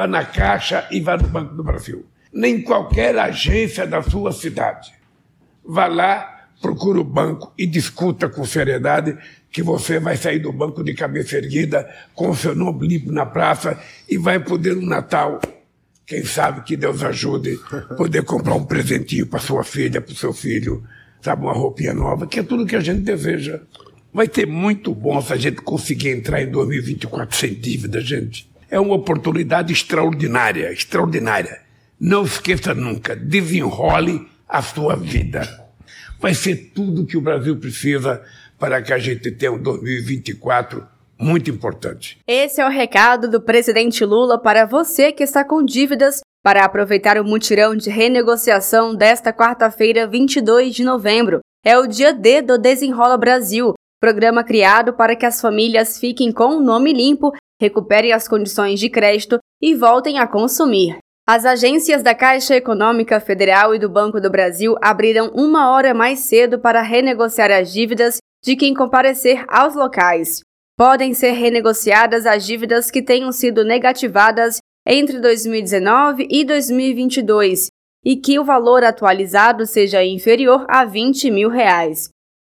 vá na Caixa e vá no Banco do Brasil. Nem qualquer agência da sua cidade. Vá lá, procure o banco e discuta com seriedade que você vai sair do banco de cabeça erguida com o seu nome limpo na praça e vai poder no Natal, quem sabe que Deus ajude, poder comprar um presentinho para sua filha, para o seu filho, sabe, uma roupinha nova, que é tudo que a gente deseja. Vai ser muito bom se a gente conseguir entrar em 2024 sem dívida, gente. É uma oportunidade extraordinária, extraordinária. Não esqueça nunca, desenrole a sua vida. Vai ser tudo que o Brasil precisa para que a gente tenha um 2024 muito importante. Esse é o recado do presidente Lula para você que está com dívidas para aproveitar o mutirão de renegociação desta quarta-feira, 22 de novembro. É o dia D do Desenrola Brasil, programa criado para que as famílias fiquem com o nome limpo, recuperem as condições de crédito e voltem a consumir. As agências da Caixa Econômica Federal e do Banco do Brasil abriram uma hora mais cedo para renegociar as dívidas de quem comparecer aos locais. Podem ser renegociadas as dívidas que tenham sido negativadas entre 2019 e 2022 e que o valor atualizado seja inferior a 20 mil reais.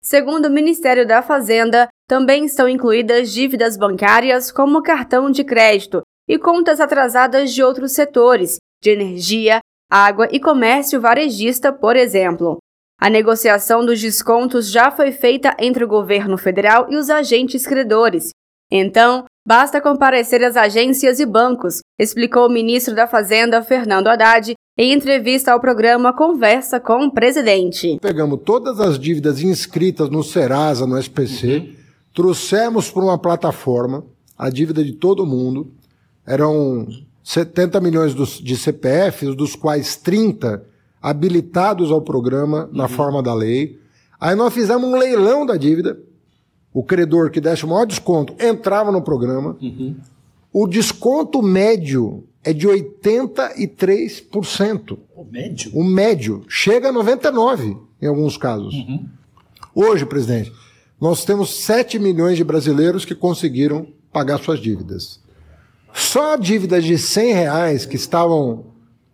Segundo o Ministério da Fazenda, também estão incluídas dívidas bancárias como cartão de crédito e contas atrasadas de outros setores, de energia, água e comércio varejista, por exemplo. A negociação dos descontos já foi feita entre o governo federal e os agentes credores. Então, basta comparecer às agências e bancos, explicou o ministro da Fazenda, Fernando Haddad, em entrevista ao programa Conversa com o Presidente. Pegamos todas as dívidas inscritas no Serasa, no SPC, uhum. Trouxemos para uma plataforma a dívida de todo mundo. Eram 70 milhões de CPFs, dos quais 30 habilitados ao programa na uhum. forma da lei. Aí nós fizemos um leilão da dívida. O credor que desse o maior desconto entrava no programa. Uhum. O desconto médio é de 83%. O médio? O médio. Chega a 99% em alguns casos. Uhum. Hoje, presidente, nós temos 7 milhões de brasileiros que conseguiram pagar suas dívidas. Só dívidas de 100 reais que estavam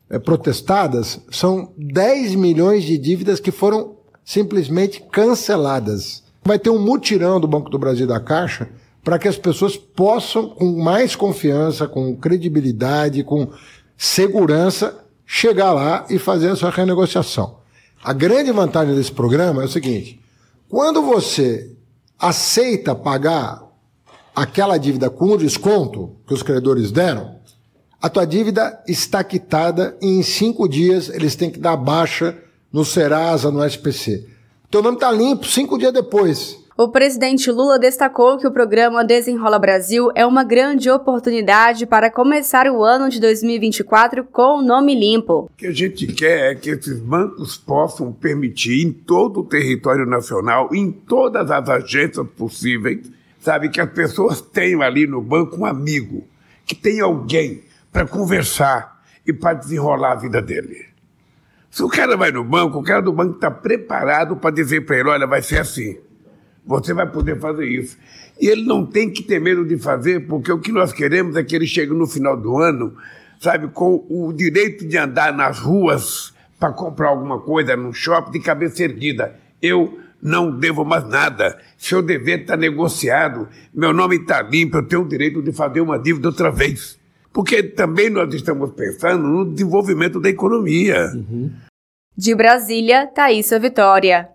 é, protestadas, são 10 milhões de dívidas que foram simplesmente canceladas. Vai ter um mutirão do Banco do Brasil e da Caixa para que as pessoas possam, com mais confiança, com credibilidade, com segurança, chegar lá e fazer a sua renegociação. A grande vantagem desse programa é o seguinte: quando você aceita pagar aquela dívida com o desconto que os credores deram, a tua dívida está quitada e em cinco dias eles têm que dar baixa no Serasa, no SPC. Teu nome está limpo cinco dias depois. O presidente Lula destacou que o programa Desenrola Brasil é uma grande oportunidade para começar o ano de 2024 com o nome limpo. O que a gente quer é que esses bancos possam permitir em todo o território nacional, em todas as agências possíveis, sabe, que as pessoas tenham ali no banco um amigo, que tenha alguém para conversar e para desenrolar a vida dele. Se o cara vai no banco, o cara do banco está preparado para dizer para ele: olha, vai ser assim. Você vai poder fazer isso. E ele não tem que ter medo de fazer, porque o que nós queremos é que ele chegue no final do ano, sabe, com o direito de andar nas ruas para comprar alguma coisa no shopping de cabeça erguida. Eu não devo mais nada. Seu dever está negociado, meu nome está limpo, eu tenho o direito de fazer uma dívida outra vez. Porque também nós estamos pensando no desenvolvimento da economia. Uhum. De Brasília, Thaisa Vitória.